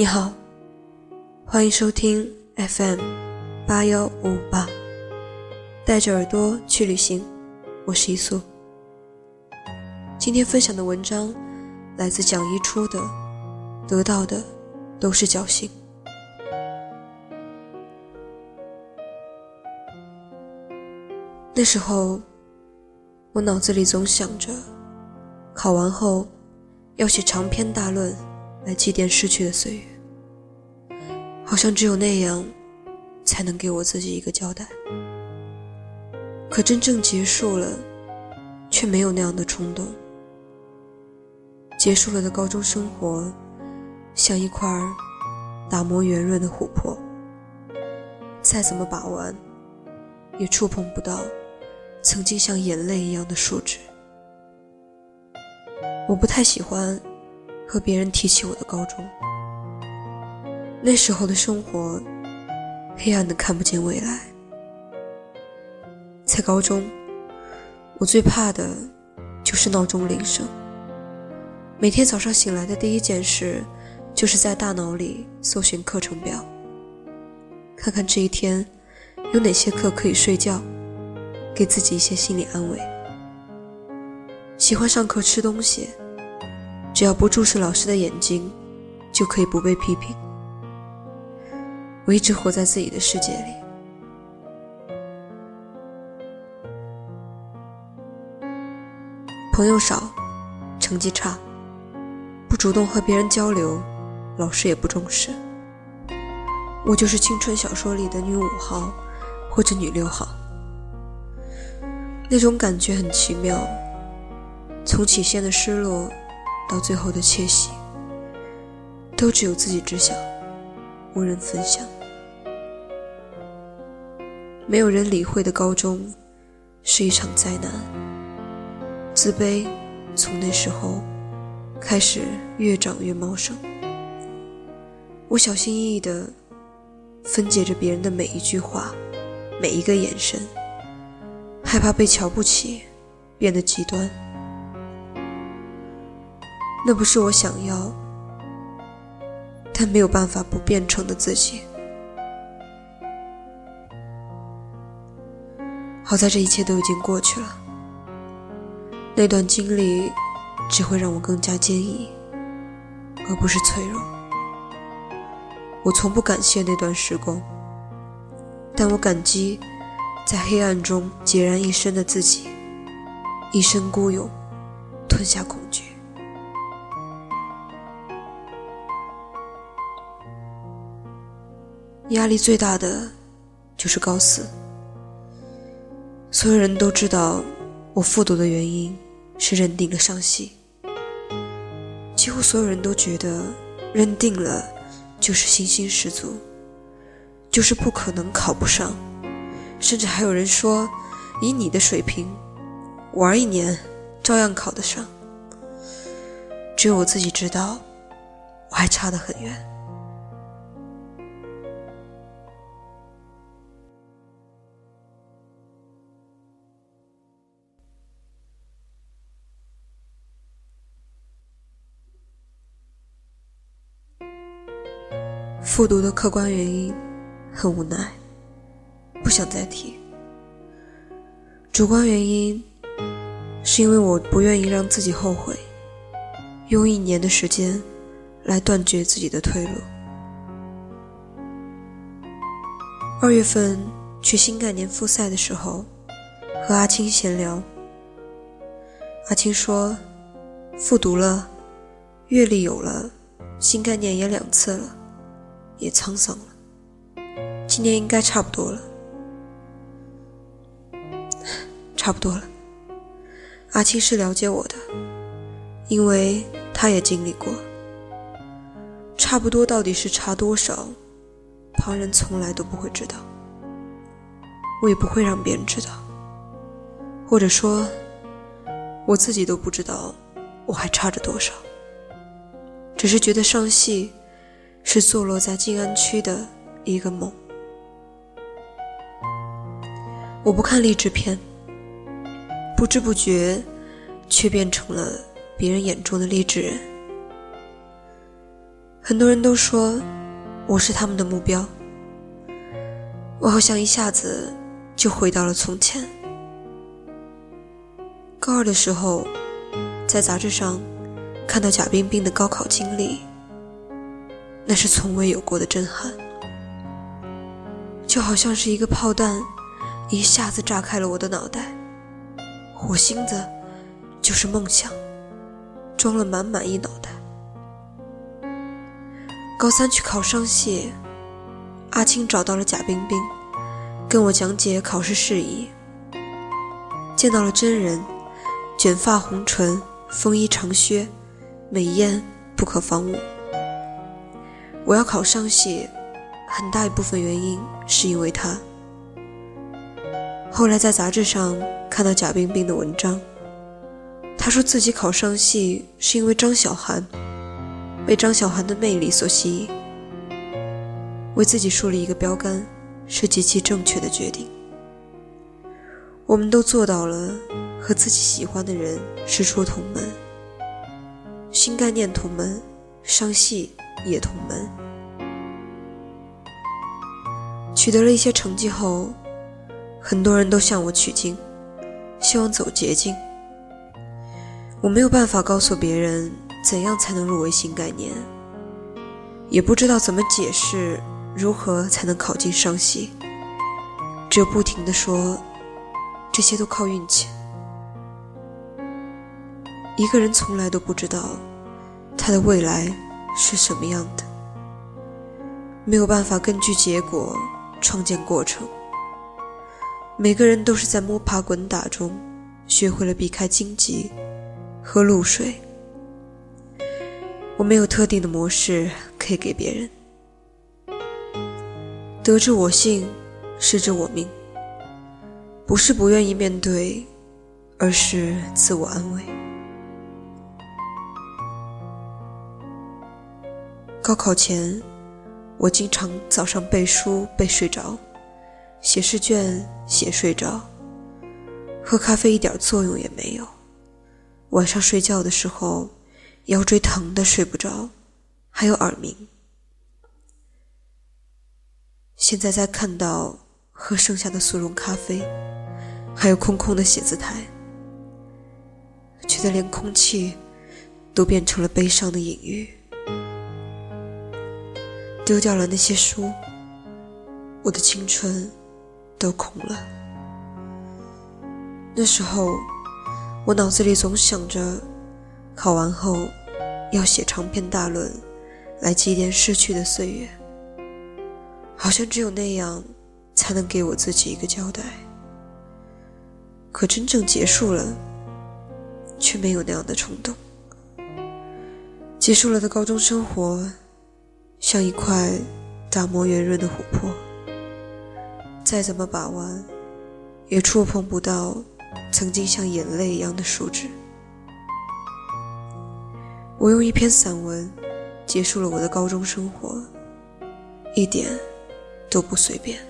你好，欢迎收听 FM 八幺五八，带着耳朵去旅行，我是一素。今天分享的文章来自蒋一初的，得到的都是侥幸。那时候，我脑子里总想着，考完后要写长篇大论来祭奠逝去的岁月。好像只有那样，才能给我自己一个交代。可真正结束了，却没有那样的冲动。结束了的高中生活，像一块打磨圆润的琥珀，再怎么把玩，也触碰不到曾经像眼泪一样的树脂。我不太喜欢和别人提起我的高中。那时候的生活，黑暗的看不见未来。在高中，我最怕的就是闹钟铃声。每天早上醒来的第一件事，就是在大脑里搜寻课程表，看看这一天有哪些课可以睡觉，给自己一些心理安慰。喜欢上课吃东西，只要不注视老师的眼睛，就可以不被批评。我一直活在自己的世界里，朋友少，成绩差，不主动和别人交流，老师也不重视。我就是青春小说里的女五号，或者女六号。那种感觉很奇妙，从起先的失落，到最后的窃喜，都只有自己知晓。无人分享，没有人理会的高中是一场灾难。自卑从那时候开始越长越茂盛。我小心翼翼地分解着别人的每一句话，每一个眼神，害怕被瞧不起，变得极端。那不是我想要。但没有办法不变成的自己。好在这一切都已经过去了。那段经历只会让我更加坚毅，而不是脆弱。我从不感谢那段时光，但我感激在黑暗中孑然一身的自己，一身孤勇，吞下恐惧。压力最大的就是高四，所有人都知道我复读的原因是认定了上戏，几乎所有人都觉得认定了就是信心十足，就是不可能考不上，甚至还有人说以你的水平玩一年照样考得上，只有我自己知道我还差得很远。复读的客观原因很无奈，不想再提。主观原因是因为我不愿意让自己后悔，用一年的时间来断绝自己的退路。二月份去新概念复赛的时候，和阿青闲聊，阿青说：“复读了，阅历有了，新概念也两次了。”也沧桑了，今年应该差不多了，差不多了。阿青是了解我的，因为他也经历过。差不多到底是差多少，旁人从来都不会知道，我也不会让别人知道，或者说，我自己都不知道我还差着多少，只是觉得上戏。是坐落在静安区的一个梦。我不看励志片，不知不觉，却变成了别人眼中的励志人。很多人都说我是他们的目标，我好像一下子就回到了从前。高二的时候，在杂志上看到贾冰冰的高考经历，那是从未有过的震撼，就好像是一个炮弹一下子炸开了我的脑袋。火星子就是梦想，装了满满一脑袋。高三去考商系，阿青找到了贾冰冰，跟我讲解考试事宜，见到了真人。卷发红唇，风衣长靴，美艳不可方物。我要考上戏，很大一部分原因是因为他。后来在杂志上看到贾冰冰的文章，她说自己考上戏是因为张小涵，被张小涵的魅力所吸引，为自己树立一个标杆是极其正确的决定。我们都做到了。和自己喜欢的人师出同门，新概念同门，商系也同门。取得了一些成绩后，很多人都向我取经，希望走捷径。我没有办法告诉别人怎样才能入围新概念，也不知道怎么解释如何才能考进商系，只有不停的说，这些都靠运气。一个人从来都不知道他的未来是什么样的，没有办法根据结果创建过程。每个人都是在摸爬滚打中学会了避开荆棘和露水。我没有特定的模式可以给别人。得之我幸，失之我命。不是不愿意面对，而是自我安慰。高考前，我经常早上背书背睡着，写试卷写睡着，喝咖啡一点作用也没有。晚上睡觉的时候，腰椎疼的睡不着，还有耳鸣。现在再看到喝剩下的速溶咖啡，还有空空的写字台，觉得连空气都变成了悲伤的隐喻。丢掉了那些书，我的青春都空了。那时候，我脑子里总想着，考完后要写长篇大论来祭奠逝去的岁月，好像只有那样才能给我自己一个交代。可真正结束了，却没有那样的冲动。结束了的高中生活。像一块打磨圆润的琥珀，再怎么把玩，也触碰不到曾经像眼泪一样的树脂。我用一篇散文结束了我的高中生活，一点都不随便。